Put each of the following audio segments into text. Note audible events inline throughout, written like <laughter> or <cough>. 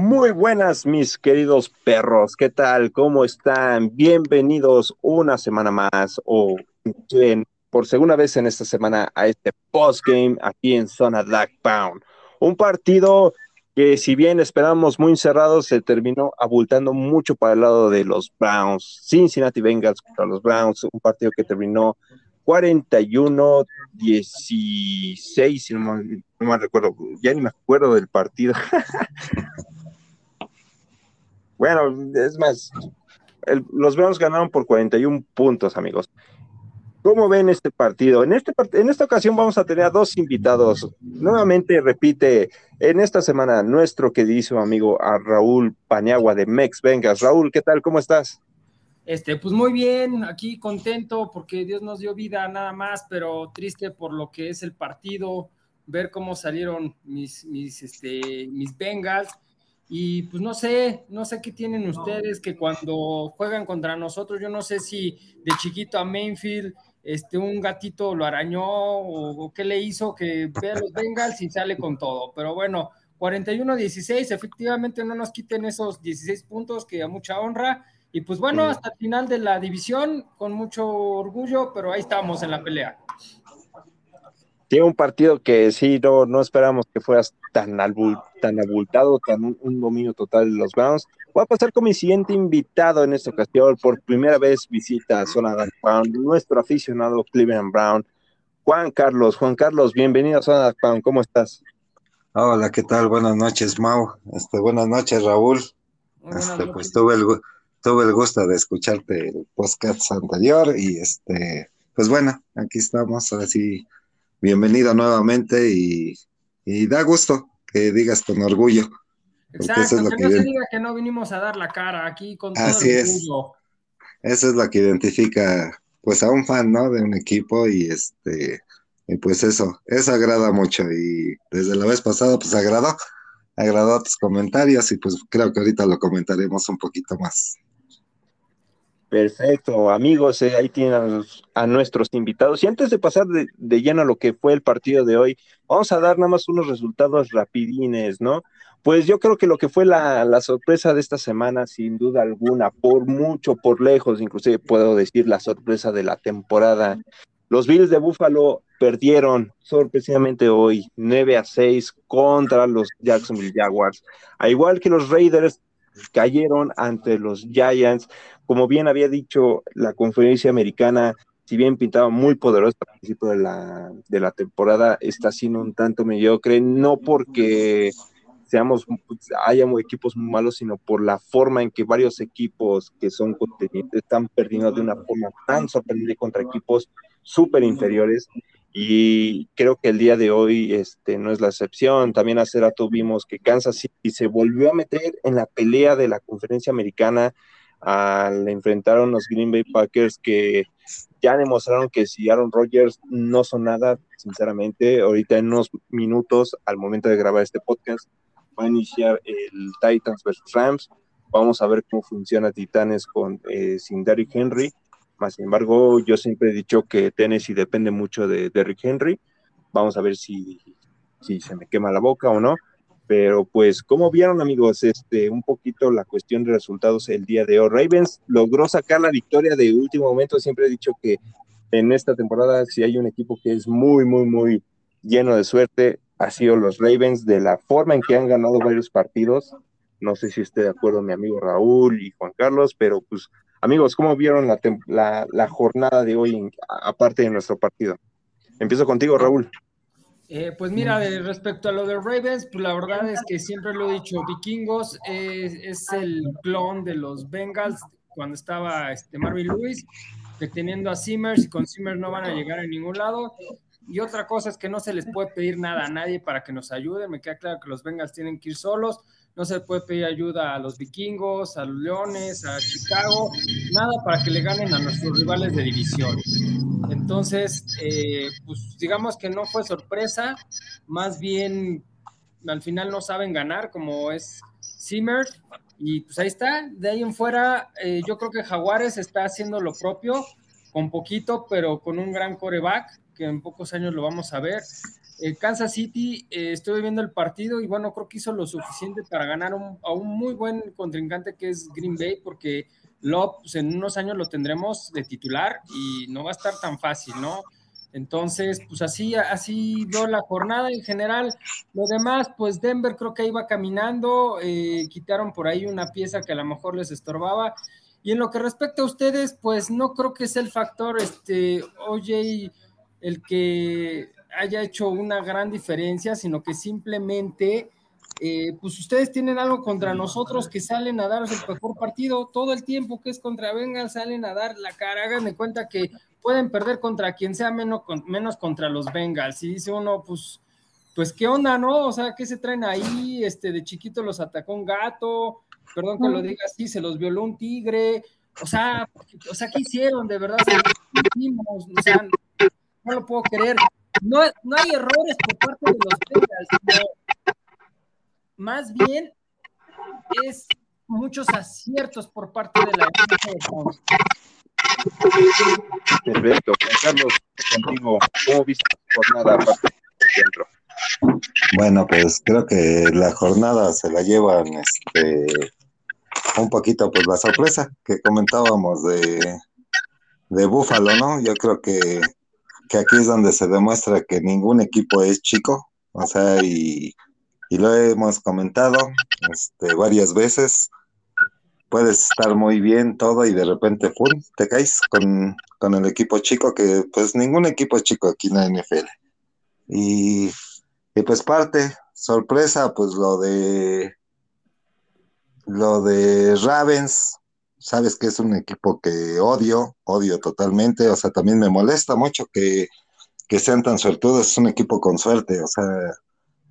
Muy buenas, mis queridos perros. ¿Qué tal? ¿Cómo están? Bienvenidos una semana más o por segunda vez en esta semana a este postgame aquí en Zona Black Pound. Un partido que si bien esperábamos muy encerrado, se terminó abultando mucho para el lado de los Browns. Cincinnati Bengals contra los Browns, un partido que terminó 41-16, si no, me recuerdo, ya ni me acuerdo del partido. <laughs> bueno, es más, los Browns ganaron por 41 puntos, amigos. ¿Cómo ven este partido? En, este, en esta ocasión vamos a tener a dos invitados. Nuevamente repite en esta semana nuestro queridísimo amigo a Raúl Paniagua de Mex Vengas. Raúl, ¿qué tal? ¿Cómo estás? Este, pues muy bien, aquí contento porque Dios nos dio vida nada más, pero triste por lo que es el partido, ver cómo salieron mis, mis, este, mis Bengals. Y pues no sé, no sé qué tienen ustedes que cuando juegan contra nosotros, yo no sé si de chiquito a Mainfield, este, un gatito lo arañó o, qué le hizo que vea los Bengals y sale con todo. Pero bueno, 41-16, efectivamente no nos quiten esos 16 puntos que a mucha honra y pues bueno, hasta el final de la división, con mucho orgullo, pero ahí estamos en la pelea. Tiene un partido que sí, no, no esperamos que fuera tan, tan abultado, tan un, dominio total de los Browns. Voy a pasar con mi siguiente invitado en esta ocasión. Por primera vez visita Zona Pound, nuestro aficionado Cleveland Brown, Juan Carlos. Juan Carlos, bienvenido a Zona Pound, ¿cómo estás? Hola, ¿qué tal? Buenas noches, Mau. Este, buenas noches, Raúl. este, pues tuve el, tuve el gusto de escucharte el podcast anterior y este, pues bueno, aquí estamos, ahora sí, bienvenido nuevamente y, da gusto que digas con orgullo. Exacto, que, no se diga que no vinimos a dar la cara aquí con todo Así orgullo. Es. Eso es lo que identifica pues a un fan, ¿no? De un equipo y este, y pues eso, eso agrada mucho y desde la vez pasada pues agradó, agradó tus comentarios y pues creo que ahorita lo comentaremos un poquito más. Perfecto, amigos, eh, ahí tienen a, nuestros invitados. Y antes de pasar de, lleno a lo que fue el partido de hoy, vamos a dar nada más unos resultados rapidines, ¿no? Pues yo creo que lo que fue la, la, sorpresa de esta semana, sin duda alguna, por mucho, por lejos, inclusive puedo decir la sorpresa de la temporada. Los Bills de Buffalo perdieron sorpresivamente hoy 9 a 6 contra los Jacksonville Jaguars. A igual que los Raiders cayeron ante los Giants. Como bien había dicho, la conferencia americana, si bien pintaba muy poderosa al principio de la, de la temporada, está siendo un tanto mediocre, no porque seamos, haya equipos muy malos, sino por la forma en que varios equipos que son contendientes están perdiendo de una forma tan sorprendente contra equipos súper inferiores y creo que el día de hoy este, no es la excepción. También hace rato vimos que Kansas City se volvió a meter en la pelea de la conferencia americana al enfrentar a unos Green Bay Packers que ya demostraron que si Aaron Rodgers no son nada, sinceramente, ahorita en unos minutos, al momento de grabar este podcast, va a iniciar el Titans versus Rams. Vamos a ver cómo funciona Titanes con, eh, sin Derrick Henry más sin embargo, yo siempre he dicho que Tennessee depende mucho de Derrick Henry. Vamos a ver si, si se me quema la boca o no. Pero pues, como vieron amigos, este, un poquito la cuestión de resultados el día de hoy. Ravens logró sacar la victoria de último momento. Siempre he dicho que en esta temporada, si hay un equipo que es muy, muy, muy lleno de suerte, ha sido los Ravens de la forma en que han ganado varios partidos. No sé si esté de acuerdo mi amigo Raúl y Juan Carlos, pero pues Amigos, ¿cómo vieron la, jornada de hoy, aparte de nuestro partido? Empiezo contigo, Raúl. Eh, pues mira, respecto a lo de Ravens, pues la verdad es que siempre lo he dicho, Vikingos es, el clon de los Bengals cuando estaba este Marvin Lewis, deteniendo a Simmers y con Simmers no van a llegar a ningún lado. Y otra cosa es que no se les puede pedir nada a nadie para que nos ayuden. Me queda claro que los Bengals tienen que ir solos no se puede pedir ayuda a los vikingos, a los leones, a Chicago, nada para que le ganen a nuestros rivales de división. Entonces, eh, pues digamos que no fue sorpresa, más bien al final no saben ganar, como es Zimmer, y pues ahí está, de ahí en fuera, eh, yo creo que Jaguares está haciendo lo propio, con poquito, pero con un gran coreback, que en pocos años lo vamos a ver. Eh, Kansas City, eh, estoy viendo el partido y bueno, creo que hizo lo suficiente para ganar a un muy buen contrincante que es Green Bay, porque Love pues, en unos años lo tendremos de titular y no va a estar tan fácil, ¿no? Entonces, pues así, así veo la jornada en general. Lo demás, pues Denver creo que iba caminando, eh, quitaron por ahí una pieza que a lo mejor les estorbaba. Y en lo que respecta a ustedes, pues no creo que sea el factor, este, OJ, el que haya hecho una gran diferencia, sino que simplemente, eh, pues ustedes tienen algo contra nosotros que salen a dar el mejor partido todo el tiempo que es contra Venga, salen a dar la cara, hagan de cuenta que pueden perder contra quien sea menos, menos contra los Bengals. Y dice uno, pues, pues, ¿qué onda, no? O sea, ¿qué se traen ahí? Este, de chiquito los atacó un gato, perdón que lo diga así, se los violó un tigre. O sea, o sea, ¿qué hicieron? De verdad, o sea, no lo puedo creer. No, no hay errores por parte de los Bengals, sino más bien es muchos aciertos por parte de la Perfecto. Carlos, contigo, ¿cómo viste la jornada dentro? Bueno, pues creo que la jornada se la llevan este un poquito pues la sorpresa que comentábamos de, de Búfalo, ¿no? Yo creo que, que aquí es donde se demuestra que ningún equipo es chico, o sea, y, y lo hemos comentado este, varias veces puedes estar muy bien todo y de repente ¡pum! te caes con, el equipo chico, que pues ningún equipo es chico aquí en la NFL. Y, y, pues parte, sorpresa, pues lo de lo de Ravens, sabes que es un equipo que odio, odio totalmente, o sea, también me molesta mucho que, que sean tan suertudos, es un equipo con suerte, o sea,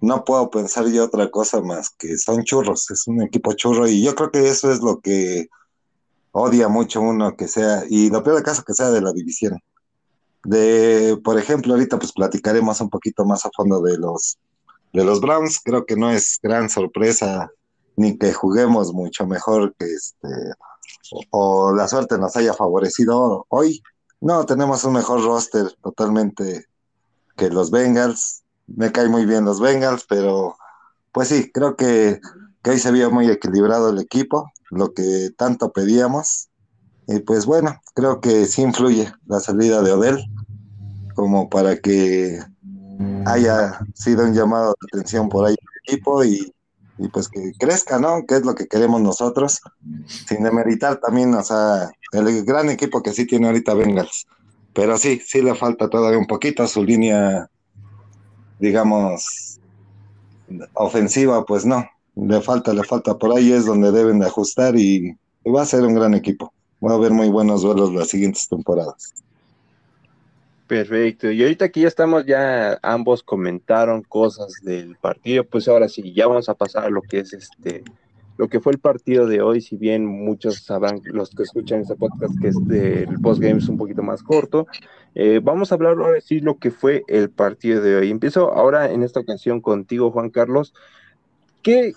no puedo pensar yo otra cosa más que son churros, es un equipo churro y yo creo que eso es lo que odia mucho uno que sea, y lo peor de caso que sea de la división. De, por ejemplo, ahorita pues platicaremos un poquito más a fondo de los de los Browns, creo que no es gran sorpresa ni que juguemos mucho mejor que este o, la suerte nos haya favorecido hoy. No, tenemos un mejor roster totalmente que los Bengals, me cae muy bien los Bengals, pero pues sí, creo que, que hoy se vio muy equilibrado el equipo, lo que tanto pedíamos. Y pues bueno, creo que sí influye la salida de Odell como para que haya sido un llamado de atención por ahí el equipo y, y, pues que crezca, ¿no? Que es lo que queremos nosotros, sin demeritar también, o sea, el gran equipo que sí tiene ahorita Bengals. Pero sí, sí le falta todavía un poquito a su línea digamos, ofensiva, pues no, le falta, le falta, por ahí es donde deben de ajustar y va a ser un gran equipo. Va a haber muy buenos duelos las siguientes temporadas. Perfecto. Y ahorita que ya estamos, ya ambos comentaron cosas del partido, pues ahora sí, ya vamos a pasar a lo que es este lo que fue el partido de hoy, si bien muchos sabrán, los que escuchan este podcast, que es del postgame es un poquito más corto, eh, vamos a hablar ahora sí lo que fue el partido de hoy. Empiezo ahora en esta ocasión contigo, Juan Carlos. ¿Qué,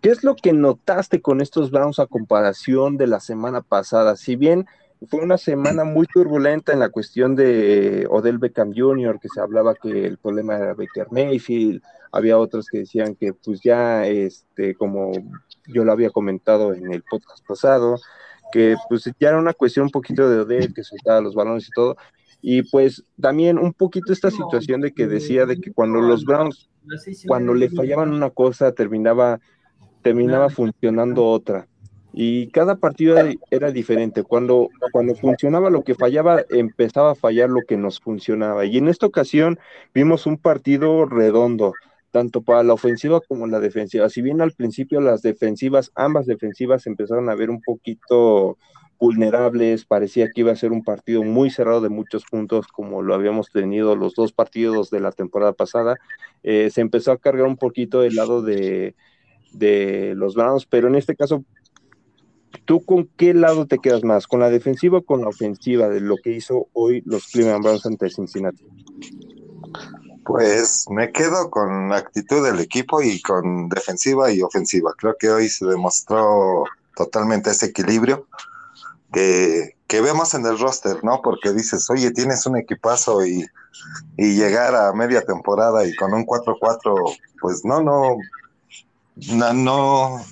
¿Qué es lo que notaste con estos Browns a comparación de la semana pasada? Si bien fue una semana muy turbulenta en la cuestión de Odell Beckham Jr., que se hablaba que el problema era Baker Mayfield, había otros que decían que pues ya, este, como yo lo había comentado en el podcast pasado, que pues ya era una cuestión un poquito de Odell, que soltaba los balones y todo, y pues también un poquito esta situación de que decía de que cuando los Browns, cuando le fallaban una cosa, terminaba, terminaba funcionando otra y cada partido era diferente. Cuando, cuando funcionaba lo que fallaba, empezaba a fallar lo que nos funcionaba. Y en esta ocasión vimos un partido redondo, tanto para la ofensiva como la defensiva. Si bien al principio las defensivas, ambas defensivas empezaron a ver un poquito vulnerables, parecía que iba a ser un partido muy cerrado de muchos puntos, como lo habíamos tenido los dos partidos de la temporada pasada, eh, se empezó a cargar un poquito del lado de, de los Browns, pero en este caso ¿Tú con qué lado te quedas más? ¿Con la defensiva o con la ofensiva de lo que hizo hoy los Cleveland Browns ante Cincinnati? Pues me quedo con la actitud del equipo y con defensiva y ofensiva. Creo que hoy se demostró totalmente ese equilibrio. que, que vemos en el roster, ¿no? Porque dices, oye, tienes un equipazo y, y llegar a media temporada y con un 4-4, pues no, no, no, no,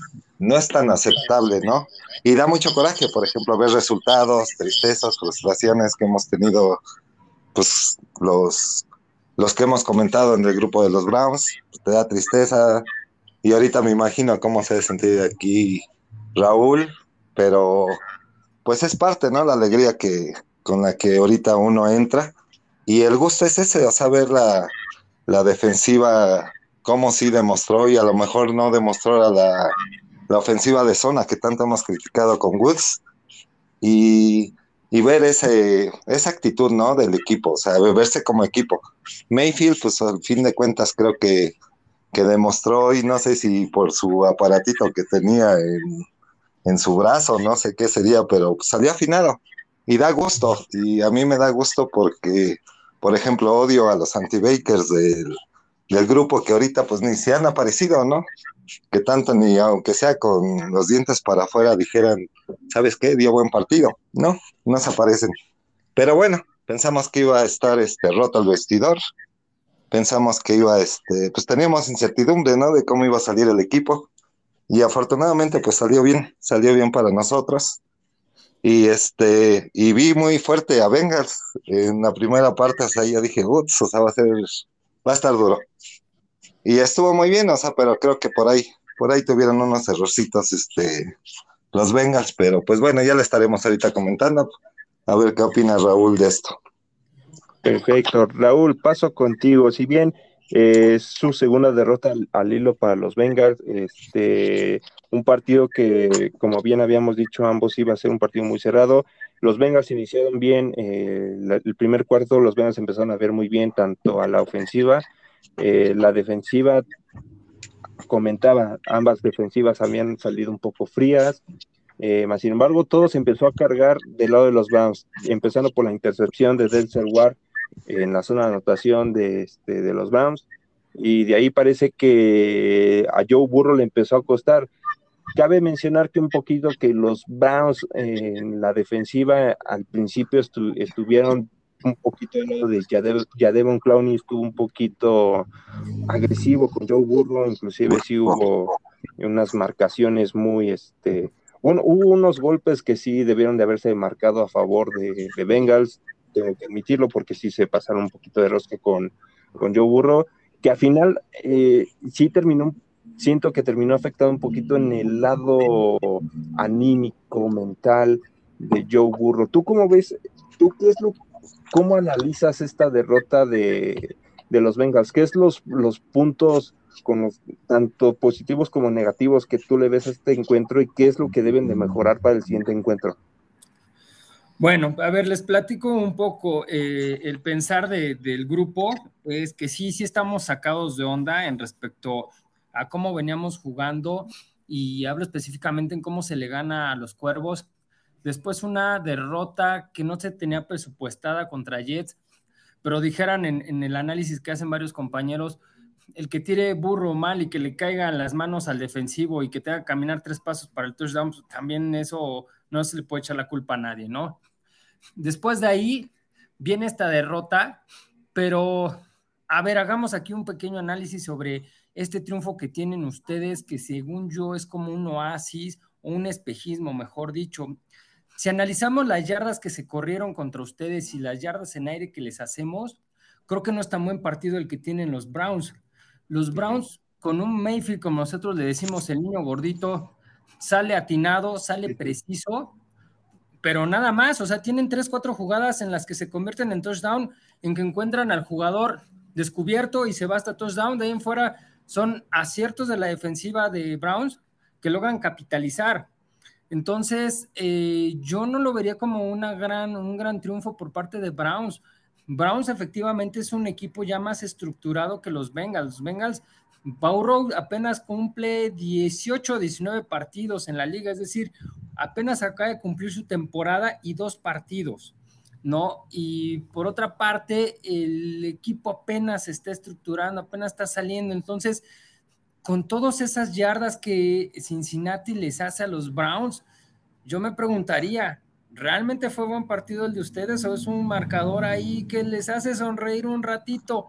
no es tan aceptable, ¿no? Y da mucho coraje, por ejemplo, ver resultados, tristezas, frustraciones que hemos tenido, pues los, los que hemos comentado en el grupo de los Browns, te da tristeza. Y ahorita me imagino cómo se ha sentido aquí Raúl, pero pues es parte, ¿no? La alegría que con la que ahorita uno entra. Y el gusto es ese, o sea, ver la, la defensiva, cómo sí demostró y a lo mejor no demostró la, la ofensiva de zona que tanto hemos criticado con Woods y, ver ese, esa actitud, ¿no? Del equipo, o sea, verse como equipo. Mayfield, pues al fin de cuentas creo que, que demostró, y no sé si por su aparatito que tenía en, en su brazo, no sé qué sería, pero salió afinado y da gusto, y a mí me da gusto porque, por ejemplo, odio a los anti-bakers del, del grupo que ahorita pues ni se han aparecido, ¿no? Que tanto ni aunque sea con los dientes para afuera dijeran, ¿sabes qué? Dio buen partido. No, no se aparecen. Pero bueno, pensamos que iba a estar este roto el vestidor. Pensamos que iba, este, pues teníamos incertidumbre, ¿no? De cómo iba a salir el equipo. Y afortunadamente, pues salió bien, salió bien para nosotros. Y este, y vi muy fuerte a Bengals en la primera parte, hasta ahí ya dije, ups, o sea, va a ser, va a estar duro y estuvo muy bien, o sea, pero creo que por ahí, por ahí tuvieron unos errorcitos, este, los Bengals, pero pues bueno, ya le estaremos ahorita comentando, a ver qué opina Raúl de esto. Perfecto, Raúl, paso contigo, si bien es su segunda derrota al, hilo para los Bengals, este, un partido que, como bien habíamos dicho, ambos iba a ser un partido muy cerrado. Los Bengals iniciaron bien, eh, el primer cuarto los Bengals empezaron a ver muy bien, tanto a la ofensiva eh, la defensiva, comentaba, ambas defensivas habían salido un poco frías, eh, sin embargo, todo se empezó a cargar del lado de los Browns, empezando por la intercepción de Denzel Ward en la zona de anotación de, este, de los Browns, y de ahí parece que a Joe Burrow le empezó a costar. Cabe mencionar que un poquito que los Browns en la defensiva al principio estuvieron un poquito de lado de Jadevon Clowney estuvo un poquito agresivo con Joe Burrow, inclusive sí hubo unas marcaciones muy, este, bueno, hubo unos golpes que sí debieron de haberse marcado a favor de, Bengals, tengo que admitirlo porque sí se pasaron un poquito de rosca con, con Joe Burrow, que al final eh, sí terminó, siento que terminó afectado un poquito en el lado anímico, mental de Joe Burrow. ¿Tú cómo ves? ¿Tú qué es lo ¿Cómo analizas esta derrota de, los Bengals? ¿Qué es los, los puntos con tanto positivos como negativos que tú le ves a este encuentro y qué es lo que deben de mejorar para el siguiente encuentro? Bueno, a ver, les platico un poco. Eh, el pensar del grupo es que sí, sí estamos sacados de onda en respecto a cómo veníamos jugando y hablo específicamente en cómo se le gana a los cuervos después una derrota que no se tenía presupuestada contra Jets, pero dijeran en, el análisis que hacen varios compañeros, el que tire burro mal y que le caigan las manos al defensivo y que tenga que caminar tres pasos para el touchdown, pues, también eso no se le puede echar la culpa a nadie, ¿no? Después de ahí viene esta derrota, pero a ver, hagamos aquí un pequeño análisis sobre este triunfo que tienen ustedes, que según yo es como un oasis o un espejismo, mejor dicho. Si analizamos las yardas que se corrieron contra ustedes y las yardas en aire que les hacemos, creo que no es tan buen partido el que tienen los Browns. Los Browns, con un Mayfield, como nosotros le decimos, el niño gordito, sale atinado, sale preciso, pero nada más, o sea, tienen tres, cuatro jugadas en las que se convierten en touchdown, en que encuentran al jugador descubierto y se va hasta touchdown, de ahí en fuera son aciertos de la defensiva de Browns que logran capitalizar. Entonces, eh, yo no lo vería como una gran, un gran triunfo por parte de Browns. Browns efectivamente es un equipo ya más estructurado que los Bengals. Los Bengals, Burrow apenas cumple 18 o 19 partidos en la liga, es decir, apenas acaba de cumplir su temporada y dos partidos, ¿no? Y por otra parte, el equipo apenas está estructurando, apenas está saliendo, entonces con todas esas yardas que Cincinnati les hace a los Browns, yo me preguntaría, ¿realmente fue buen partido el de ustedes o es un marcador ahí que les hace sonreír un ratito?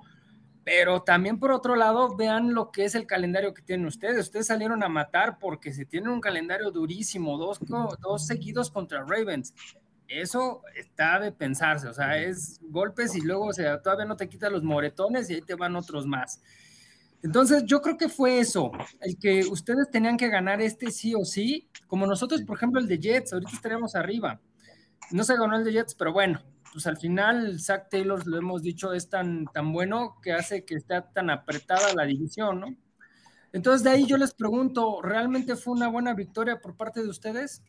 Pero también por otro lado, vean lo que es el calendario que tienen ustedes. Ustedes salieron a matar porque se tienen un calendario durísimo, dos, dos seguidos contra Ravens. Eso está de pensarse, o sea, es golpes y luego o sea, todavía no te quitas los moretones y ahí te van otros más. Entonces, yo creo que fue eso, el que ustedes tenían que ganar este sí o sí, como nosotros, por ejemplo, el de Jets, ahorita estaríamos arriba. No se ganó el de Jets, pero bueno, pues al final Zach Taylor, lo hemos dicho, es tan, tan bueno que hace que esté tan apretada la división, ¿no? Entonces, de ahí yo les pregunto, ¿realmente fue una buena victoria por parte de ustedes?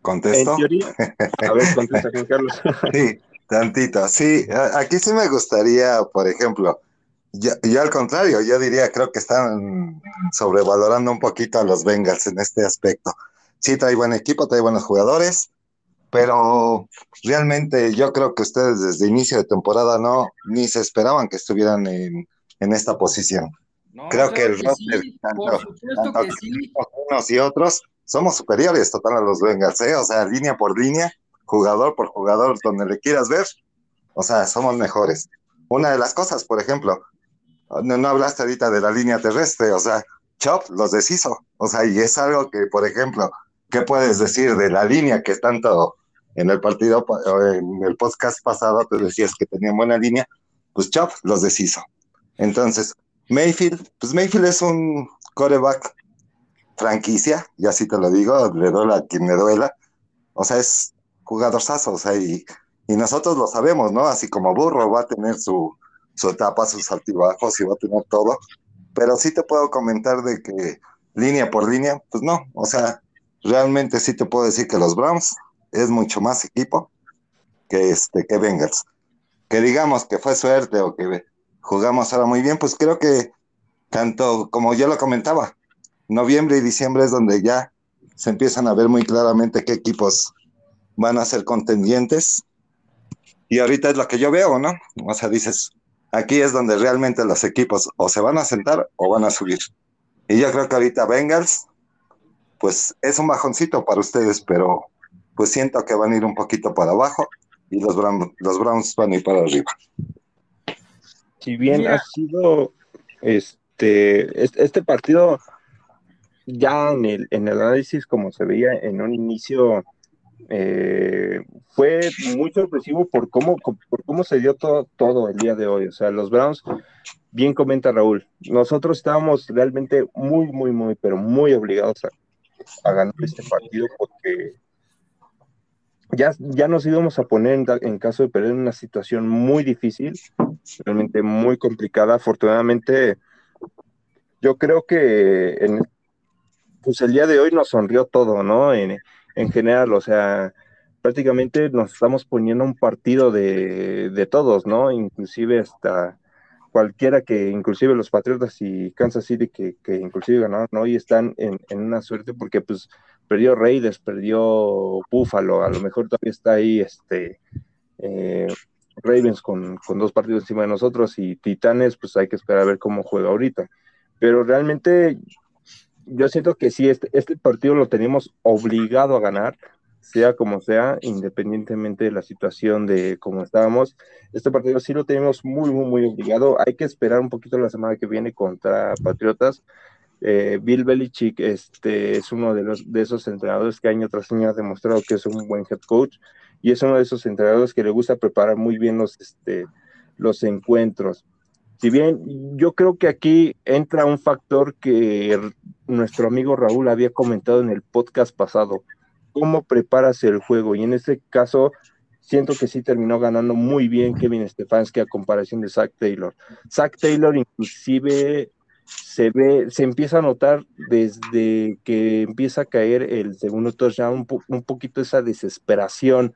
¿Contesto? A ver, contesta, Carlos. <laughs> sí, tantito. Sí, aquí sí me gustaría, por ejemplo, yo, al contrario, yo diría, creo que están sobrevalorando un poquito a los Bengals en este aspecto. Sí, trae buen equipo, trae buenos jugadores, pero realmente yo creo que ustedes desde inicio de temporada no, ni se esperaban que estuvieran en, esta posición. creo que el roster, tanto, unos y otros, somos superiores total a los Bengals, ¿eh? o sea, línea por línea, jugador por jugador, donde le quieras ver, o sea, somos mejores. Una de las cosas, por ejemplo, no, hablaste ahorita de la línea terrestre, o sea, Chop los deshizo, o sea, y es algo que, por ejemplo, ¿qué puedes decir de la línea que tanto en el partido, en el podcast pasado te decías que tenían buena línea? Pues Chop los deshizo. Entonces, Mayfield, pues Mayfield es un coreback franquicia, y así te lo digo, le duela a quien le duela. O sea, es jugadorzazo, o sea, y, y nosotros lo sabemos, ¿no? Así como Burro va a tener su, su etapa, sus altibajos y va a tener todo. Pero sí te puedo comentar de que línea por línea, pues no, o sea, realmente sí te puedo decir que los Browns es mucho más equipo que este que Bengals. Que digamos que fue suerte o que jugamos ahora muy bien, pues creo que tanto como yo lo comentaba, noviembre y diciembre es donde ya se empiezan a ver muy claramente qué equipos van a ser contendientes. Y ahorita es lo que yo veo, ¿no? O sea, dices, aquí es donde realmente los equipos o se van a sentar o van a subir. Y yo creo que ahorita Bengals, pues es un bajoncito para ustedes, pero pues siento que van a ir un poquito para abajo y los Browns, los Browns van a ir para arriba. Si bien ha sido este, este partido ya en el, en el análisis, como se veía en un inicio, eh, fue muy sorpresivo por cómo, por cómo se dio todo, todo el día de hoy. O sea, los Browns, bien comenta Raúl, nosotros estábamos realmente muy, muy, muy, pero muy obligados a, a ganar este partido porque ya, ya nos íbamos a poner en, en, caso de perder una situación muy difícil, realmente muy complicada. Afortunadamente, yo creo que en, pues el día de hoy nos sonrió todo, ¿no? En, en general, o sea, prácticamente nos estamos poniendo un partido de, de, todos, ¿no? Inclusive hasta cualquiera que, inclusive los Patriotas y Kansas City que, que inclusive ganaron hoy están en, en, una suerte porque pues perdió Raiders, perdió Buffalo, a lo mejor todavía está ahí este eh, Ravens con, con, dos partidos encima de nosotros y Titanes, pues hay que esperar a ver cómo juega ahorita. Pero realmente yo siento que sí, este, este partido lo tenemos obligado a ganar, sea como sea, independientemente de la situación de cómo estábamos. Este partido sí lo tenemos muy, muy, muy obligado. Hay que esperar un poquito la semana que viene contra Patriotas. Eh, Bill Belichick este, es uno de, los, de esos entrenadores que año tras año ha demostrado que es un buen head coach y es uno de esos entrenadores que le gusta preparar muy bien los, este, los encuentros. Si bien yo creo que aquí entra un factor que nuestro amigo Raúl había comentado en el podcast pasado, cómo preparas el juego y en este caso siento que sí terminó ganando muy bien Kevin Stefanski a comparación de Zach Taylor. Zach Taylor inclusive se ve, se empieza a notar desde que empieza a caer el segundo touchdown un, un poquito esa desesperación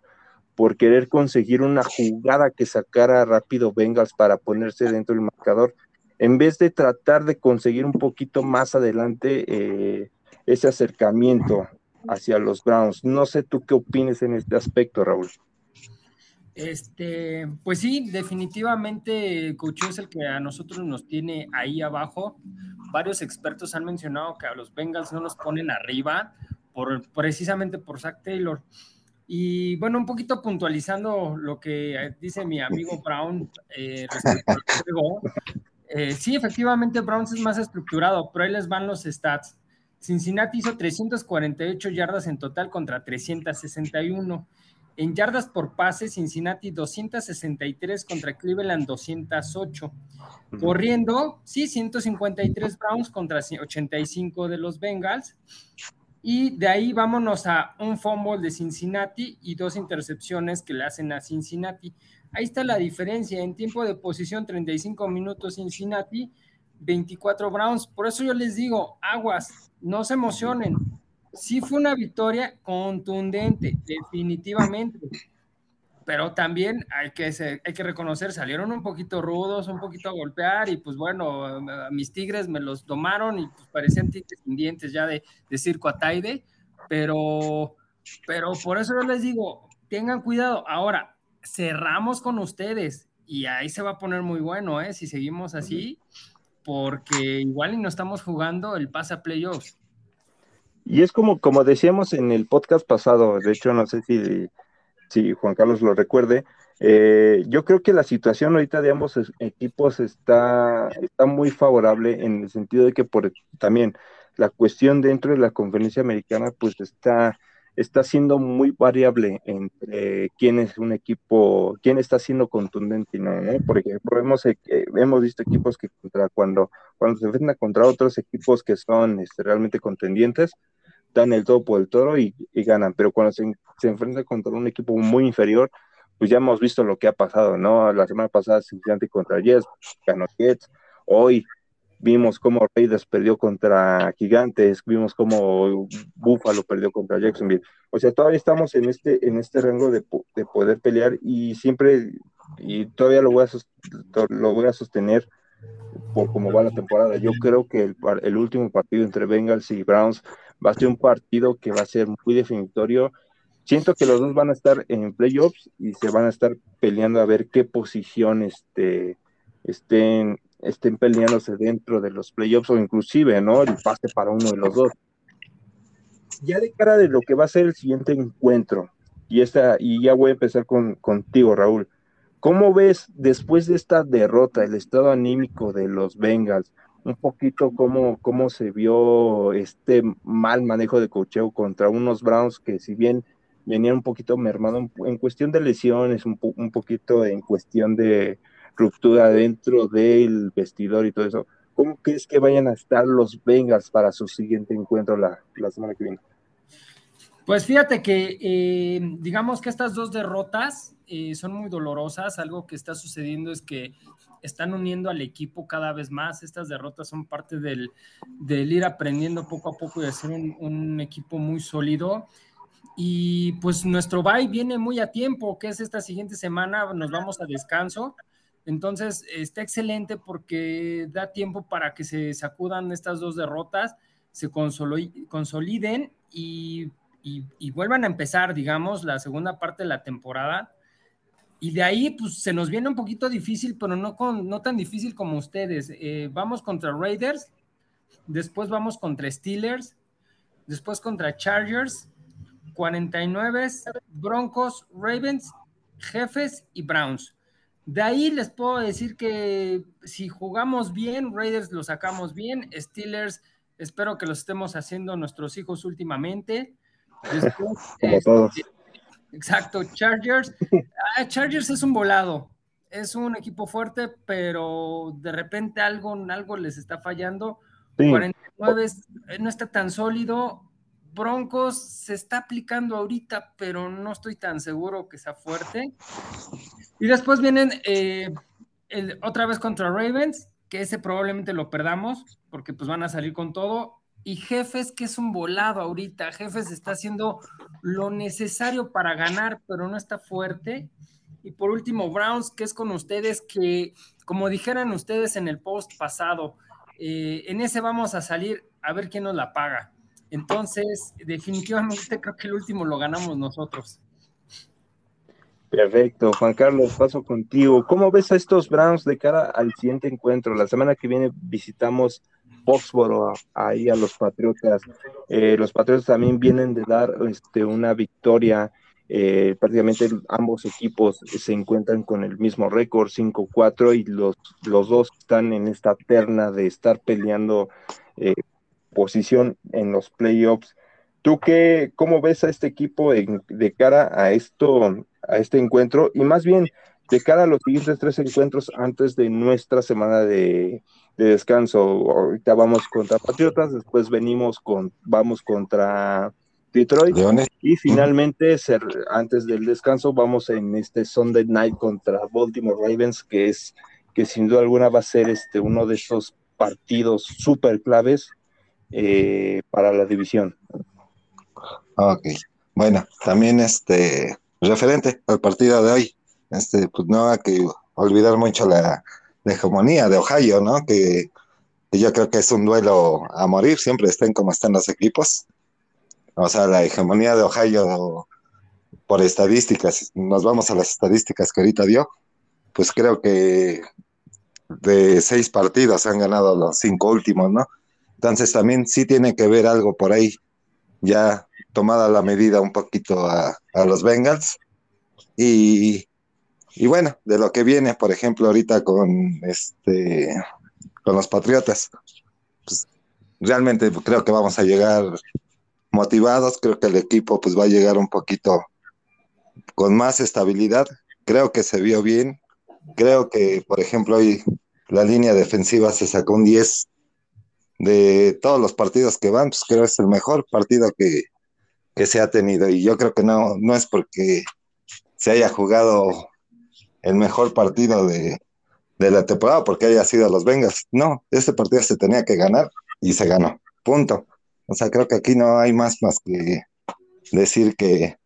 por querer conseguir una jugada que sacara rápido Bengals para ponerse dentro del marcador, en vez de tratar de conseguir un poquito más adelante eh, ese acercamiento hacia los Browns. No sé tú qué opines en este aspecto, Raúl. Este, pues sí, definitivamente Coach es el que a nosotros nos tiene ahí abajo. Varios expertos han mencionado que a los Bengals no los ponen arriba por, precisamente por Zach Taylor. Y bueno, un poquito puntualizando lo que dice mi amigo Brown eh, respecto al juego. Eh, sí, efectivamente, Browns es más estructurado, pero ahí les van los stats. Cincinnati hizo 348 yardas en total contra 361. En yardas por pase, Cincinnati 263 contra Cleveland 208. Corriendo, sí, 153 Browns contra 85 de los Bengals. Y de ahí vámonos a un fumble de Cincinnati y dos intercepciones que le hacen a Cincinnati. Ahí está la diferencia. En tiempo de posición, 35 minutos Cincinnati, 24 Browns. Por eso yo les digo, aguas, no se emocionen. Sí fue una victoria contundente, definitivamente pero también hay que, hay que reconocer, salieron un poquito rudos, un poquito a golpear y pues bueno, mis tigres me los tomaron y pues parecían tigres sin dientes ya de, de circo Ataide, pero, pero por eso yo les digo, tengan cuidado. Ahora, cerramos con ustedes y ahí se va a poner muy bueno, ¿eh? Si seguimos así, porque igual y no estamos jugando el pase a playoffs. Y es como, como decíamos en el podcast pasado, de hecho no sé si si Juan Carlos lo recuerde. Eh, yo creo que la situación ahorita de ambos equipos está, está muy favorable en el sentido de que por también la cuestión dentro de la conferencia americana pues está, está siendo muy variable entre quién es un equipo, quién está siendo contundente y no, ¿no? Por ejemplo, hemos, eh, hemos visto equipos que contra, cuando, cuando se enfrentan contra otros equipos que son este, realmente contendientes, dan el todo por el toro y, ganan, pero cuando se, se enfrenta contra un equipo muy inferior, pues ya hemos visto lo que ha pasado, ¿no? La semana pasada Cincinnati contra Jets, ganó Jets, hoy vimos cómo Raiders perdió contra Gigantes, vimos cómo Buffalo perdió contra Jacksonville. O sea, todavía estamos en este, en este rango de, de poder pelear y siempre, y todavía lo voy a, lo voy a sostener por cómo va la temporada. Yo creo que el, el último partido entre Bengals y Browns va a ser un partido que va a ser muy definitorio. Siento que los dos van a estar en playoffs y se van a estar peleando a ver qué posición este, estén, estén peleándose dentro de los playoffs o inclusive, ¿no? El pase para uno de los dos. Ya de cara de lo que va a ser el siguiente encuentro, y, esta, y ya voy a empezar con, contigo, Raúl. ¿Cómo ves después de esta derrota el estado anímico de los Bengals? Un poquito cómo, cómo se vio este mal manejo de cocheo contra unos Browns que si bien venían un poquito mermado en, cuestión de lesiones, un, un, poquito en cuestión de ruptura dentro del vestidor y todo eso. ¿Cómo crees que vayan a estar los Bengals para su siguiente encuentro la, la semana que viene? Pues fíjate que eh, digamos que estas dos derrotas eh, son muy dolorosas. Algo que está sucediendo es que están uniendo al equipo cada vez más. Estas derrotas son parte del, ir aprendiendo poco a poco y hacer un, un, equipo muy sólido. Y pues nuestro bye viene muy a tiempo, que es esta siguiente semana, nos vamos a descanso. Entonces está excelente porque da tiempo para que se sacudan estas dos derrotas, se consoliden y, vuelvan a empezar, digamos, la segunda parte de la temporada. Y de ahí, pues se nos viene un poquito difícil, pero no, con, no tan difícil como ustedes. Eh, vamos contra Raiders, después vamos contra Steelers, después contra Chargers, 49, Broncos, Ravens, Jefes y Browns. De ahí les puedo decir que si jugamos bien, Raiders lo sacamos bien, Steelers espero que lo estemos haciendo nuestros hijos últimamente. <laughs> Después, este, Exacto, Chargers. Ah, Chargers es un volado. Es un equipo fuerte, pero de repente algo, algo les está fallando. 49 eh, no está tan sólido. Broncos se está aplicando ahorita, pero no estoy tan seguro que sea fuerte. Y después vienen eh, otra vez contra Ravens, que ese probablemente lo perdamos, porque pues van a salir con todo y Jefes, que es un volado ahorita. Jefes está haciendo lo necesario para ganar, pero no está fuerte. Y por último, Browns, que es con ustedes, que como dijeran ustedes en el post pasado, eh, en ese vamos a salir a ver quién nos la paga. Entonces, definitivamente creo que el último lo ganamos nosotros. Perfecto, Juan Carlos, paso contigo. ¿Cómo ves a estos Browns de cara al siguiente encuentro? La semana que viene visitamos Foxboro ahí a los Patriotas. Eh, los Patriotas también vienen de dar este, una victoria. Eh, prácticamente ambos equipos se encuentran con el mismo récord, 5-4, y los, los dos están en esta terna de estar peleando eh, posición en los playoffs. ¿Tú qué, cómo ves a este equipo de cara a esto, a este encuentro? Y más bien, de cara a los siguientes tres encuentros antes de nuestra semana de, descanso. Ahorita vamos contra Patriotas, después venimos con, vamos contra Detroit y finalmente antes del descanso vamos en este Sunday Night contra Baltimore Ravens, que es que sin duda alguna va a ser este uno de esos partidos súper claves eh, para la división. Ok, bueno, también este referente al partido de hoy, este, pues no hay que olvidar mucho la, hegemonía de Ohio, ¿no? Que, yo creo que es un duelo a morir, siempre estén como están los equipos. O sea, la hegemonía de Ohio por estadísticas, nos vamos a las estadísticas que ahorita dio, pues creo que de seis partidos han ganado los cinco últimos, ¿no? Entonces también sí tiene que ver algo por ahí, ya tomada la medida un poquito a, a los Bengals. Y, y bueno, de lo que viene, por ejemplo, ahorita con este con los Patriotas, pues realmente creo que vamos a llegar motivados, creo que el equipo pues va a llegar un poquito con más estabilidad, creo que se vio bien, creo que por ejemplo hoy la línea defensiva se sacó un 10 de todos los partidos que van, pues creo que es el mejor partido que, que se ha tenido. Y yo creo que no, no es porque se haya jugado el mejor partido de, la temporada porque haya sido los Bengals. No, este partido se tenía que ganar y se ganó. Punto. O sea, creo que aquí no hay más más que decir que,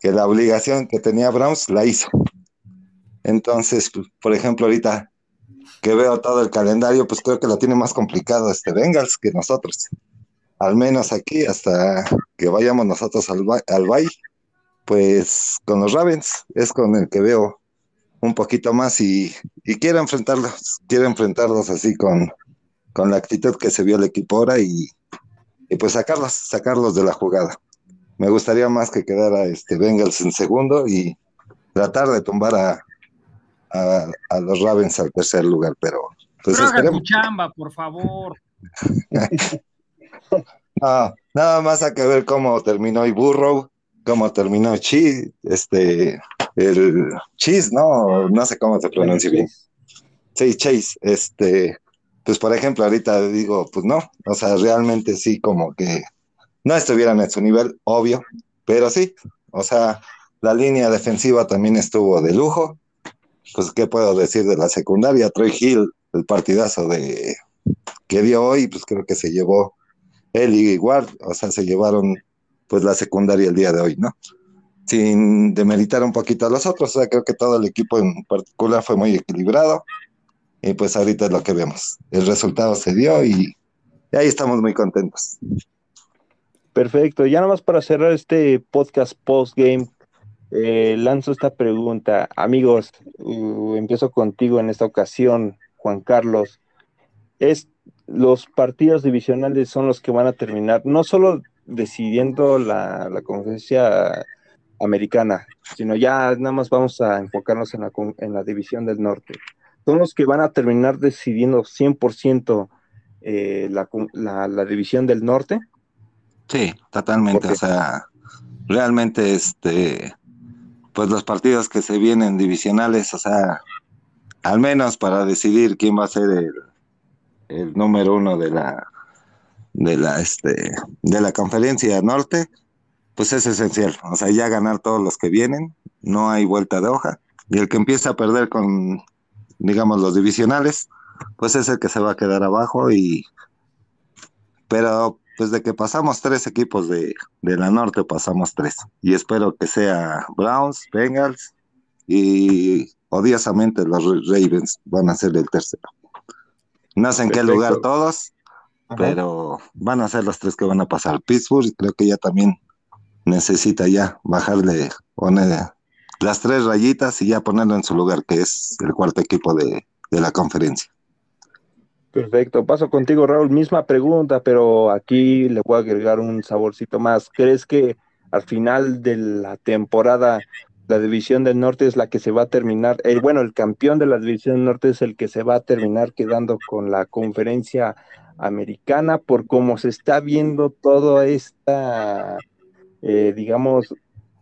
que la obligación que tenía Browns la hizo. Entonces, pues, por ejemplo, ahorita que veo todo el calendario, pues creo que lo tiene más complicado este Bengals que nosotros. Al menos aquí, hasta que vayamos nosotros al, al Bay, pues con los Ravens es con el que veo un poquito más y, quiero enfrentarlos, quiero enfrentarlos así con, con la actitud que se vio el equipo ahora y, pues sacarlos, sacarlos de la jugada. Me gustaría más que quedara este Bengals en segundo y tratar de tumbar a, a, los Ravens al tercer lugar, pero pues esperemos. chamba, por favor. <laughs> nada más hay que ver cómo terminó y Burrow, cómo terminó Chi, este, el Cheese, ¿no? No sé cómo se pronuncia bien. Sí, Chase, este, pues por ejemplo, ahorita digo, pues no, o sea, realmente sí, como que no estuvieran en su nivel, obvio, pero sí, o sea, la línea defensiva también estuvo de lujo. Pues, ¿qué puedo decir de la secundaria? Troy Hill, el partidazo de que dio hoy, pues creo que se llevó él y Ward, o sea, se llevaron pues la secundaria el día de hoy, ¿no? Sin demeritar un poquito a los otros. O sea, creo que todo el equipo en particular fue muy equilibrado. Y pues ahorita es lo que vemos. El resultado se dio y, ahí estamos muy contentos. Perfecto. Ya nada más para cerrar este podcast post-game, eh, lanzo esta pregunta. Amigos, uh, empiezo contigo en esta ocasión, Juan Carlos. Es, los partidos divisionales son los que van a terminar, no solo decidiendo la, la conferencia americana, sino ya nada más vamos a enfocarnos en la, en la división del norte. Son los que van a terminar decidiendo 100% eh, la, la, división del norte. Sí, totalmente. O sea, realmente, este, pues los partidos que se vienen divisionales, o sea, al menos para decidir quién va a ser el, el número uno de la, de la, este, de la conferencia norte, pues es esencial. O sea, ya ganar todos los que vienen, no hay vuelta de hoja. Y el que empieza a perder con, digamos, los divisionales, pues es el que se va a quedar abajo. Y, pero pues de que pasamos tres equipos de, de la norte, pasamos tres. Y espero que sea Browns, Bengals y odiosamente los Ravens van a ser el tercero. No sé en qué lugar todos, pero van a ser los tres que van a pasar. Pittsburgh, creo que ya también necesita ya bajarle, poner las tres rayitas y ya ponerlo en su lugar, que es el cuarto equipo de, la conferencia. Perfecto, paso contigo Raúl, misma pregunta, pero aquí le voy a agregar un saborcito más. ¿Crees que al final de la temporada la división del norte es la que se va a terminar, el, bueno, el campeón de la división del norte es el que se va a terminar quedando con la conferencia americana por cómo se está viendo toda esta, eh, digamos,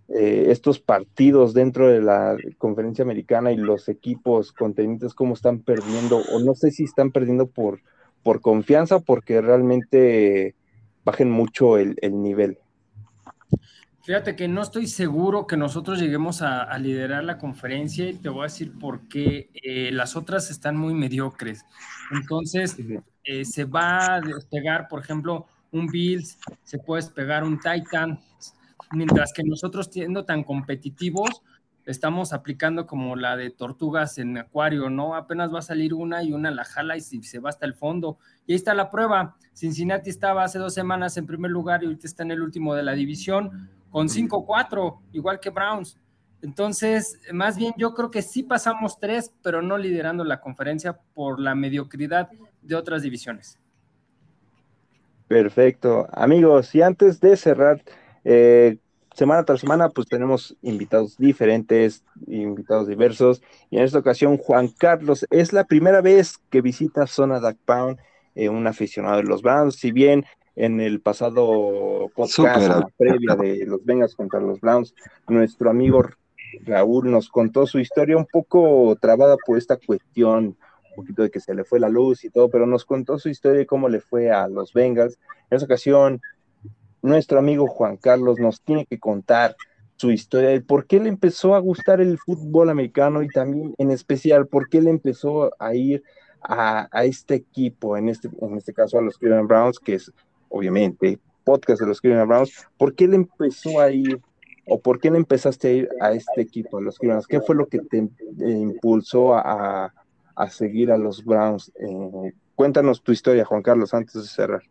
eh, estos partidos dentro de la conferencia americana y los equipos contendientes, cómo están perdiendo, o no sé si están perdiendo por, por confianza o porque realmente bajen mucho el, el nivel. Fíjate que no estoy seguro que nosotros lleguemos a, liderar la conferencia y te voy a decir por qué eh, las otras están muy mediocres. Entonces, eh, se va a despegar, por ejemplo, un Bills, se puede despegar un Titan, mientras que nosotros siendo tan competitivos, estamos aplicando como la de tortugas en acuario, ¿no? Apenas va a salir una y una la jala y se va hasta el fondo. Y ahí está la prueba. Cincinnati estaba hace dos semanas en primer lugar y ahorita está en el último de la división con 5-4, igual que Browns. Entonces, más bien yo creo que sí pasamos tres, pero no liderando la conferencia por la mediocridad de otras divisiones. Perfecto. Amigos, y antes de cerrar, eh, semana tras semana, pues tenemos invitados diferentes, invitados diversos. Y en esta ocasión, Juan Carlos, es la primera vez que visita Zona Duck Pound, eh, un aficionado de los Browns. Si bien en el pasado podcast previa de los Vengas contra los Browns, nuestro amigo Raúl nos contó su historia un poco trabada por esta cuestión, poquito de que se le fue la luz y todo, pero nos contó su historia y cómo le fue a los Bengals. En esa ocasión, nuestro amigo Juan Carlos nos tiene que contar su historia, de por qué le empezó a gustar el fútbol americano y también en especial por qué le empezó a ir a, a, este equipo, en este, en este caso a los Cleveland Browns, que es obviamente, podcast de los Cleveland Browns, ¿por qué le empezó a ir o por qué le empezaste a ir a este equipo, a los Cleveland? ¿Qué fue lo que te eh, impulsó a, seguir a los Browns? Eh, cuéntanos tu historia, Juan Carlos, antes de cerrar.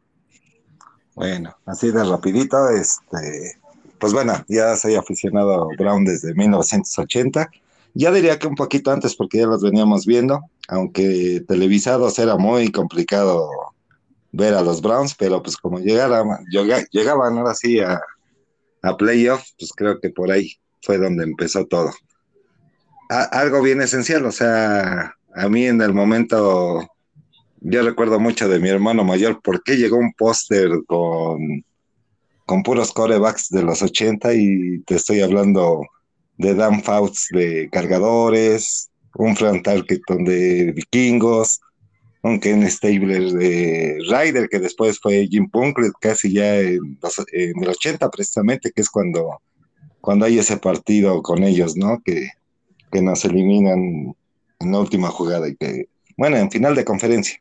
Bueno, así de rapidito, este, pues bueno, ya soy aficionado a Brown desde 1980. Ya diría que un poquito antes porque ya los veníamos viendo, aunque televisados era muy complicado ver a los Browns, pero pues como llegaban, llegaban ahora sí a, a playoff, pues creo que por ahí fue donde empezó todo. algo bien esencial, o sea, a mí en el momento, yo recuerdo mucho de mi hermano mayor, porque llegó un póster con, con puros corebacks de los 80 y te estoy hablando de Dan Fouts de cargadores, un Frank Tarkenton de vikingos, un Ken Stabler de Ryder, que después fue Jim Punk, casi ya en, el 80 precisamente, que es cuando, cuando hay ese partido con ellos, ¿no? Que, que nos eliminan en la última jugada y que, bueno, en final de conferencia.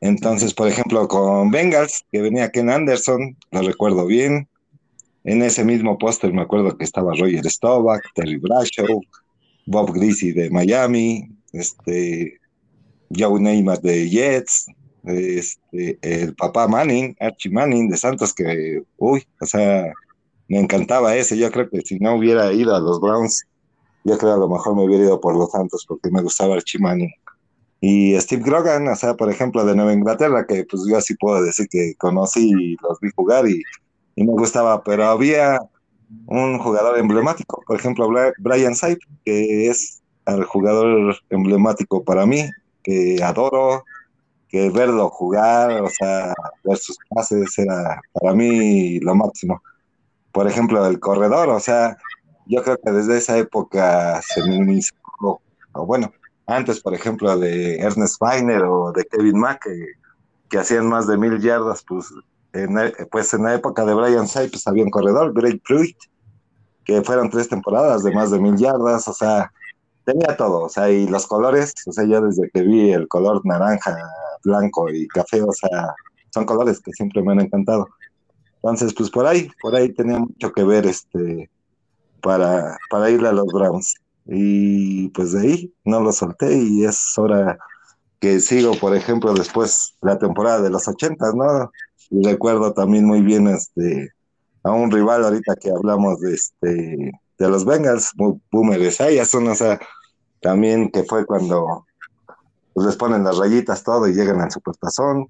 Entonces, por ejemplo, con Bengals, que venía Ken Anderson, lo recuerdo bien. En ese mismo póster me acuerdo que estaba Roger Staubach, Terry Bradshaw, Bob Greasy de Miami, este, Joe Neymar de Jets, este, el papá Manning, Archie Manning de Santos, que, uy, o sea, me encantaba ese. Yo creo que si no hubiera ido a los Browns, yo creo a lo mejor me hubiera ido por los Santos porque me gustaba Archie Manning. Y Steve Grogan, o sea, por ejemplo, de Nueva Inglaterra, que pues yo así puedo decir que conocí y los vi jugar y, y me gustaba, pero había un jugador emblemático, por ejemplo, Brian Saip, que es el jugador emblemático para mí, que adoro, que verlo jugar, o sea, ver sus pases era para mí lo máximo. Por ejemplo, el corredor, o sea, yo creo que desde esa época se minimizó, o bueno, antes, por ejemplo, de Ernest Weiner o de Kevin Mack, que, hacían más de mil yardas, pues en, e, pues en la época de Brian Say, pues había un corredor, Greg Pruitt, que fueron tres temporadas de más de mil yardas, o sea, tenía todo, o sea, y los colores, o sea, yo desde que vi el color naranja, blanco y café, o sea, son colores que siempre me han encantado. Entonces, pues por ahí, por ahí tenía mucho que ver este para, para irle a los Browns. Y pues de ahí no lo solté y es hora que sigo, por ejemplo, después la temporada de los ochentas, ¿no? Y recuerdo también muy bien este a un rival ahorita que hablamos de este de los Bengals, Boomer Esiason, o sea, también que fue cuando pues les ponen las rayitas todo y llegan al supertazón,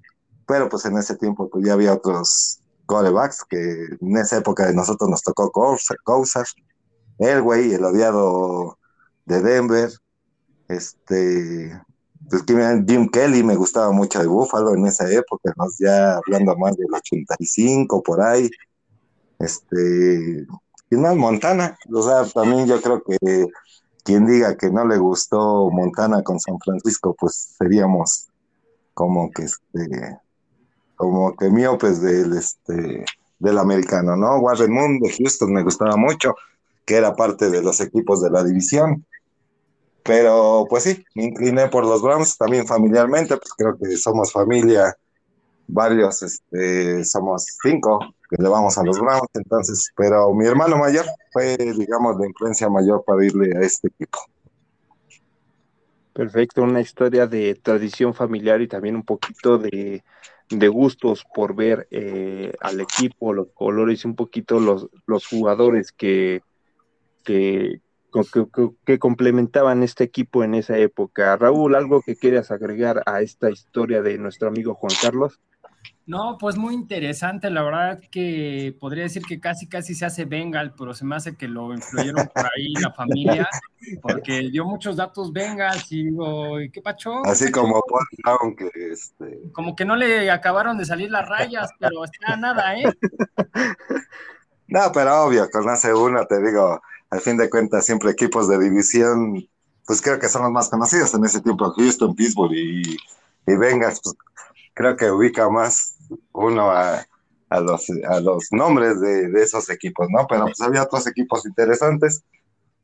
pero pues en ese tiempo pues ya había otros corebacks que en esa época de nosotros nos tocó Cousar, Elway, el odiado de Denver, este, pues Jim Kelly me gustaba mucho de Buffalo en esa época, ya hablando más del 85 por ahí, este, y más Montana, o sea, también yo creo que quien diga que no le gustó Montana con San Francisco, pues seríamos como que este, como que miopes del este del americano, ¿no? Warren Moon de Houston me gustaba mucho, que era parte de los equipos de la división. Pero pues sí, me incliné por los Browns también familiarmente, pues creo que somos familia, varios, este, somos cinco que le vamos a los Browns, entonces, pero mi hermano mayor fue, digamos, de influencia mayor para irle a este equipo. Perfecto, una historia de tradición familiar y también un poquito de, gustos por ver eh, al equipo, los colores y un poquito los, los jugadores que, que, que, complementaban este equipo en esa época. Raúl, ¿algo que quieras agregar a esta historia de nuestro amigo Juan Carlos? No, pues muy interesante, la verdad que podría decir que casi casi se hace Bengal, pero se me hace que lo influyeron por ahí la familia, porque dio muchos datos Bengals y digo, qué pacho? Así como Paul que este... Como que no le acabaron de salir las rayas, pero está nada, ¿eh? <laughs> No, pero obvio, conoce uno, te digo, al fin de cuentas siempre equipos de división, pues creo que son los más conocidos en ese tiempo, Houston, Pittsburgh y, y pues creo que ubica más uno a, los, a los nombres de, esos equipos, ¿no? Pero pues había otros equipos interesantes,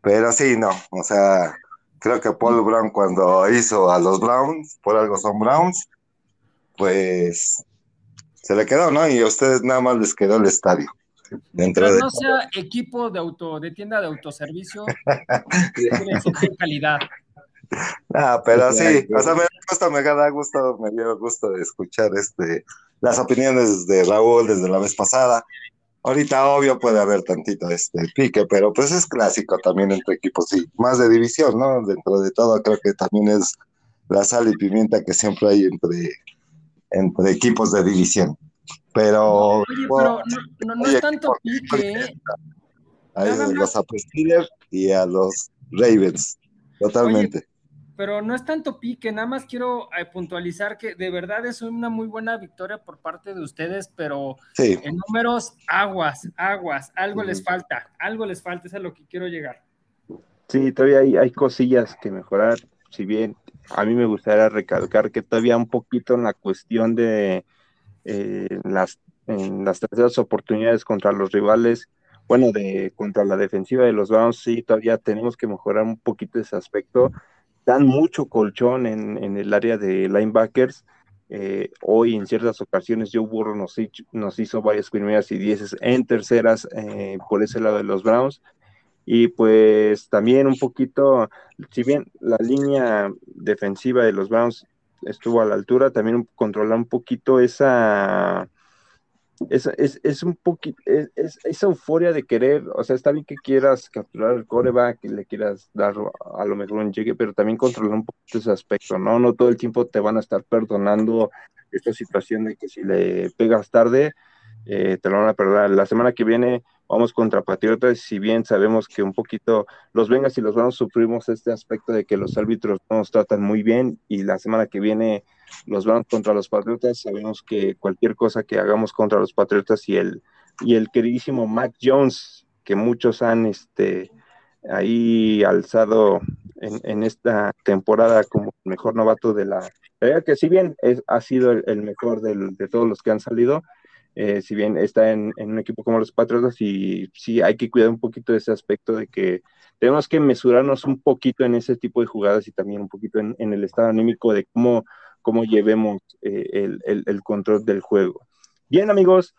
pero sí, no, o sea, creo que Paul Brown cuando hizo a los Browns, por algo son Browns, pues se le quedó, ¿no? Y a ustedes nada más les quedó el estadio. Dentro de... no sea equipo de auto, de tienda de autoservicio, <laughs> tiene calidad. Ah, pero sí, o sea, me gusta, me da gusto, me dio gusto de escuchar este las opiniones de Raúl desde la vez pasada. Ahorita, obvio, puede haber tantito este pique, pero pues es clásico también entre equipos, sí, más de división, ¿no? Dentro de todo, creo que también es la sal y pimienta que siempre hay entre, entre equipos de división. Pero. Oye, pero no, no, es tanto pique. ¿eh? A los Steelers y a los Ravens, totalmente pero no es tanto pique, nada más quiero eh, puntualizar que de verdad es una muy buena victoria por parte de ustedes, pero en números, aguas, aguas, algo les falta, algo les falta, es a lo que quiero llegar. Sí, todavía hay, hay cosillas que mejorar, si bien a mí me gustaría recalcar que todavía un poquito en la cuestión de eh, las, en las terceras oportunidades contra los rivales, bueno, de contra la defensiva de los Browns, sí, todavía tenemos que mejorar un poquito ese aspecto dan mucho colchón en, el área de linebackers. Eh, hoy en ciertas ocasiones Joe Burrow nos, nos hizo varias primeras y dieces en terceras eh, por ese lado de los Browns. Y pues también un poquito, si bien la línea defensiva de los Browns estuvo a la altura, también controlar un poquito esa es, es, es un poquito, es, esa euforia de querer, o sea, está bien que quieras capturar el coreback, que le quieras dar a lo mejor un llegue, pero también controlar un poquito ese aspecto, ¿no? No todo el tiempo te van a estar perdonando esta situación de que si le pegas tarde, eh, te lo van a perder. La semana que viene vamos contra Patriotas, si bien sabemos que un poquito los Vengas y los Browns sufrimos este aspecto de que los árbitros no nos tratan muy bien y la semana que viene los Browns contra los Patriotas, sabemos que cualquier cosa que hagamos contra los Patriotas y el, y el queridísimo Mac Jones, que muchos han este, ahí alzado en, esta temporada como el mejor novato de la... Que si bien es, ha sido el, mejor de todos los que han salido, eh, si bien está en, un equipo como los Patriotas, y sí hay que cuidar un poquito ese aspecto de que tenemos que mesurarnos un poquito en ese tipo de jugadas y también un poquito en, el estado anímico de cómo, cómo llevemos eh, el, control del juego. Bien, amigos,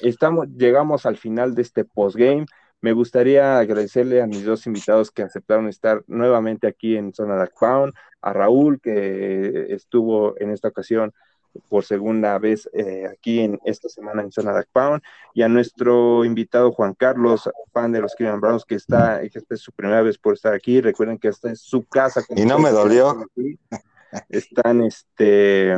estamos, llegamos al final de este postgame. Me gustaría agradecerle a mis dos invitados que aceptaron estar nuevamente aquí en Zona Dark Pound, a Raúl, que estuvo en esta ocasión por segunda vez eh, aquí en esta semana en Zona Dark Pound, y a nuestro invitado Juan Carlos, fan de los Cleveland Browns, que está, que esta es su primera vez por estar aquí. Recuerden que esta es su casa. Y no me dolió. <laughs> están, este,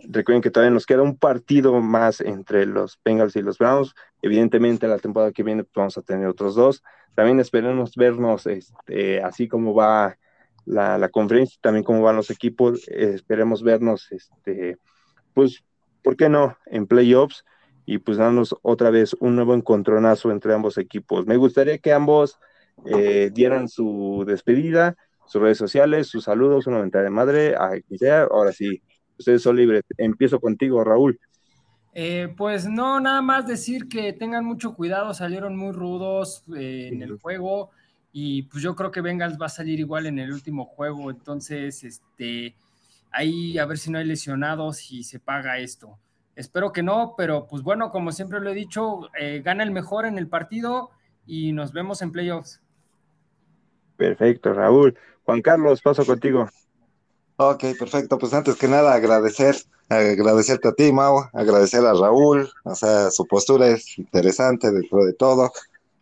recuerden que todavía nos queda un partido más entre los Bengals y los Browns. Evidentemente, la temporada que viene pues, vamos a tener otros dos. También esperemos vernos, este, así como va la, la conferencia, también cómo van los equipos. esperemos vernos, este, pues, ¿por qué no? En playoffs y pues darnos otra vez un nuevo encontronazo entre ambos equipos. Me gustaría que ambos eh, dieran su despedida, sus redes sociales, sus saludos, una ventana de madre, a quien sea. Ahora sí, ustedes son libres. Empiezo contigo, Raúl. Eh, pues no, nada más decir que tengan mucho cuidado, salieron muy rudos eh, en el juego y pues yo creo que Bengals va a salir igual en el último juego, entonces este ahí a ver si no hay lesionados y se paga esto. Espero que no, pero pues bueno, como siempre lo he dicho, eh, gana el mejor en el partido y nos vemos en playoffs. Perfecto, Raúl. Juan Carlos, paso contigo. Ok, perfecto. Pues antes que nada, agradecer, agradecerte a ti, Mau, agradecer a Raúl, o sea, su postura es interesante dentro de todo.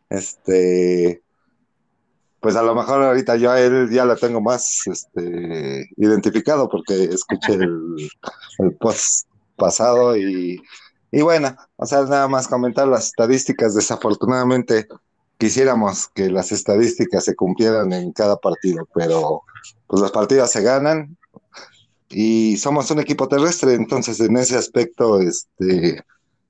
Este, pues a lo mejor ahorita yo a él ya lo tengo más este, identificado porque escuché el, el post pasado y, y bueno, o sea, nada más comentar las estadísticas. Desafortunadamente quisiéramos que las estadísticas se cumplieran en cada partido, pero pues los partidos se ganan y somos un equipo terrestre, entonces en ese aspecto, este,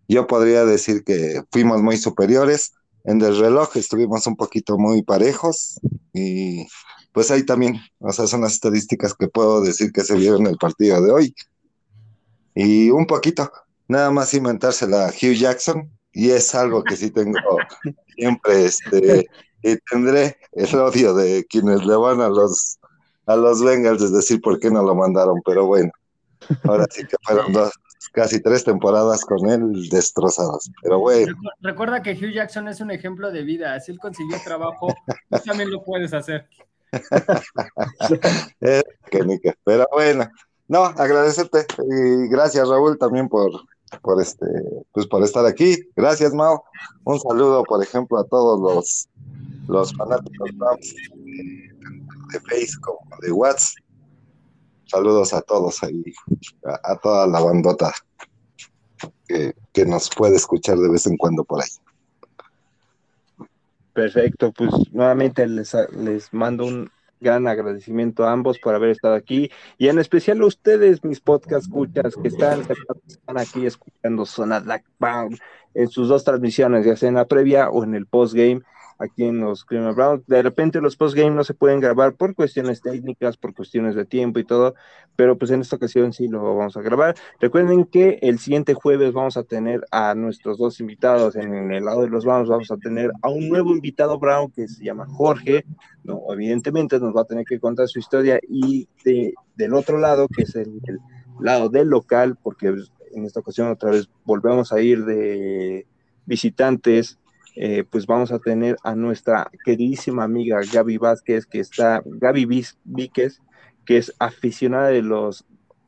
yo podría decir que fuimos muy superiores. En el reloj estuvimos un poquito muy parejos y pues ahí también, o sea, son las estadísticas que puedo decir que se vieron en el partido de hoy. Y un poquito, nada más inventársela a Hugh Jackson, y es algo que sí tengo <laughs> siempre, este, y tendré el odio de quienes le van a los a los Bengals, es decir, por qué no lo mandaron, pero bueno, ahora sí que fueron dos, casi tres temporadas con él destrozadas, pero bueno. Recuerda que Hugh Jackson es un ejemplo de vida, si él consiguió trabajo, tú también lo puedes hacer. <laughs> pero bueno, no, agradecerte y gracias Raúl también por, por este, pues por estar aquí. Gracias, Mao. Un saludo, por ejemplo, a todos los, los fanáticos de Facebook como de WhatsApp. Saludos a todos ahí, a, toda la bandota que, que, nos puede escuchar de vez en cuando por ahí. Perfecto, pues nuevamente les, les mando un gran agradecimiento a ambos por haber estado aquí y en especial a ustedes, mis podcast escuchas, que están, aquí escuchando Zona Black en sus dos transmisiones, ya sea en la previa o en el postgame aquí en los Cleveland Browns. De repente los postgame no se pueden grabar por cuestiones técnicas, por cuestiones de tiempo y todo, pero pues en esta ocasión sí lo vamos a grabar. Recuerden que el siguiente jueves vamos a tener a nuestros dos invitados. En el lado de los Browns vamos a tener a un nuevo invitado Brown que se llama Jorge. No, evidentemente nos va a tener que contar su historia y de, del otro lado, que es el, el lado del local, porque en esta ocasión otra vez volvemos a ir de visitantes eh, pues vamos a tener a nuestra queridísima amiga Gaby Vázquez, que está, Gaby Víquez, que es aficionada de los,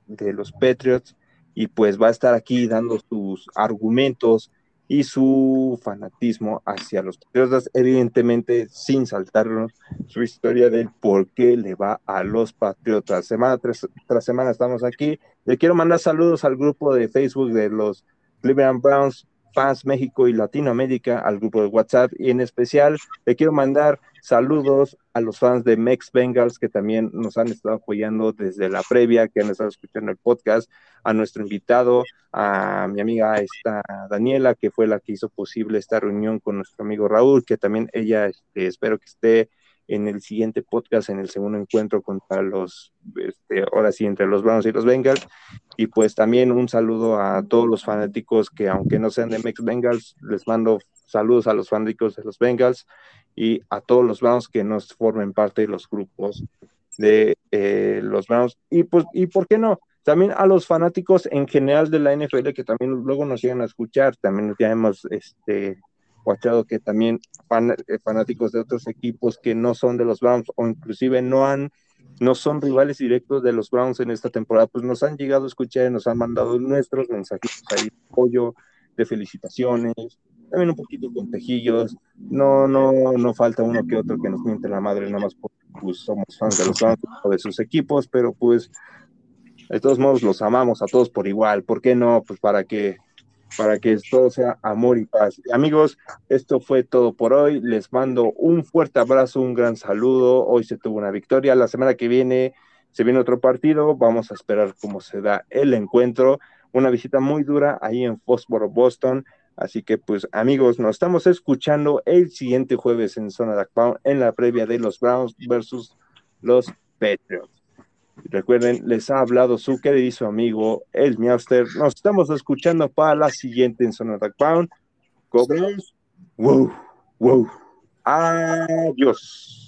de los Patriots, y pues va a estar aquí dando sus argumentos y su fanatismo hacia los Patriotas, evidentemente sin saltarnos su historia del por qué le va a los Patriotas. Semana tras, tras semana estamos aquí. Le quiero mandar saludos al grupo de Facebook de los Cleveland Browns, Fans México y Latinoamérica al grupo de WhatsApp y en especial le quiero mandar saludos a los fans de Mex Bengals que también nos han estado apoyando desde la previa, que han estado escuchando el podcast, a nuestro invitado, a mi amiga esta Daniela, que fue la que hizo posible esta reunión con nuestro amigo Raúl, que también ella este, espero que esté en el siguiente podcast, en el segundo encuentro contra los, este, ahora sí, entre los Browns y los Bengals. Y pues también un saludo a todos los fanáticos que, aunque no sean de Mex Bengals, les mando saludos a los fanáticos de los Bengals y a todos los Browns que nos formen parte de los grupos de eh, los Browns. Y pues, ¿y por qué no? También a los fanáticos en general de la NFL que también luego nos llegan a escuchar, también ya hemos este, guachado que también eh, fanáticos de otros equipos que no son de los Browns o inclusive no han no son rivales directos de los Browns en esta temporada, pues nos han llegado a escuchar y nos han mandado nuestros mensajes ahí de apoyo, de felicitaciones, también un poquito con tejillos, no, no, no falta uno que otro que nos miente la madre, nada más porque pues, somos fans de los Browns o de sus equipos, pero pues De todos modos, los amamos a todos por igual. ¿Por qué no? Pues para que para que todo sea amor y paz. Amigos, esto fue todo por hoy. Les mando un fuerte abrazo, un gran saludo. Hoy se tuvo una victoria. La semana que viene se viene otro partido. Vamos a esperar cómo se da el encuentro. Una visita muy dura ahí en Fósforo, Boston. Así que, pues, amigos, nos estamos escuchando el siguiente jueves en Zona de en la previa de los Browns versus los Patriots. Recuerden, les ha hablado su querido amigo El Miauster. Nos estamos escuchando para la siguiente en Zona Attack Pound. Wow, wow. Adiós.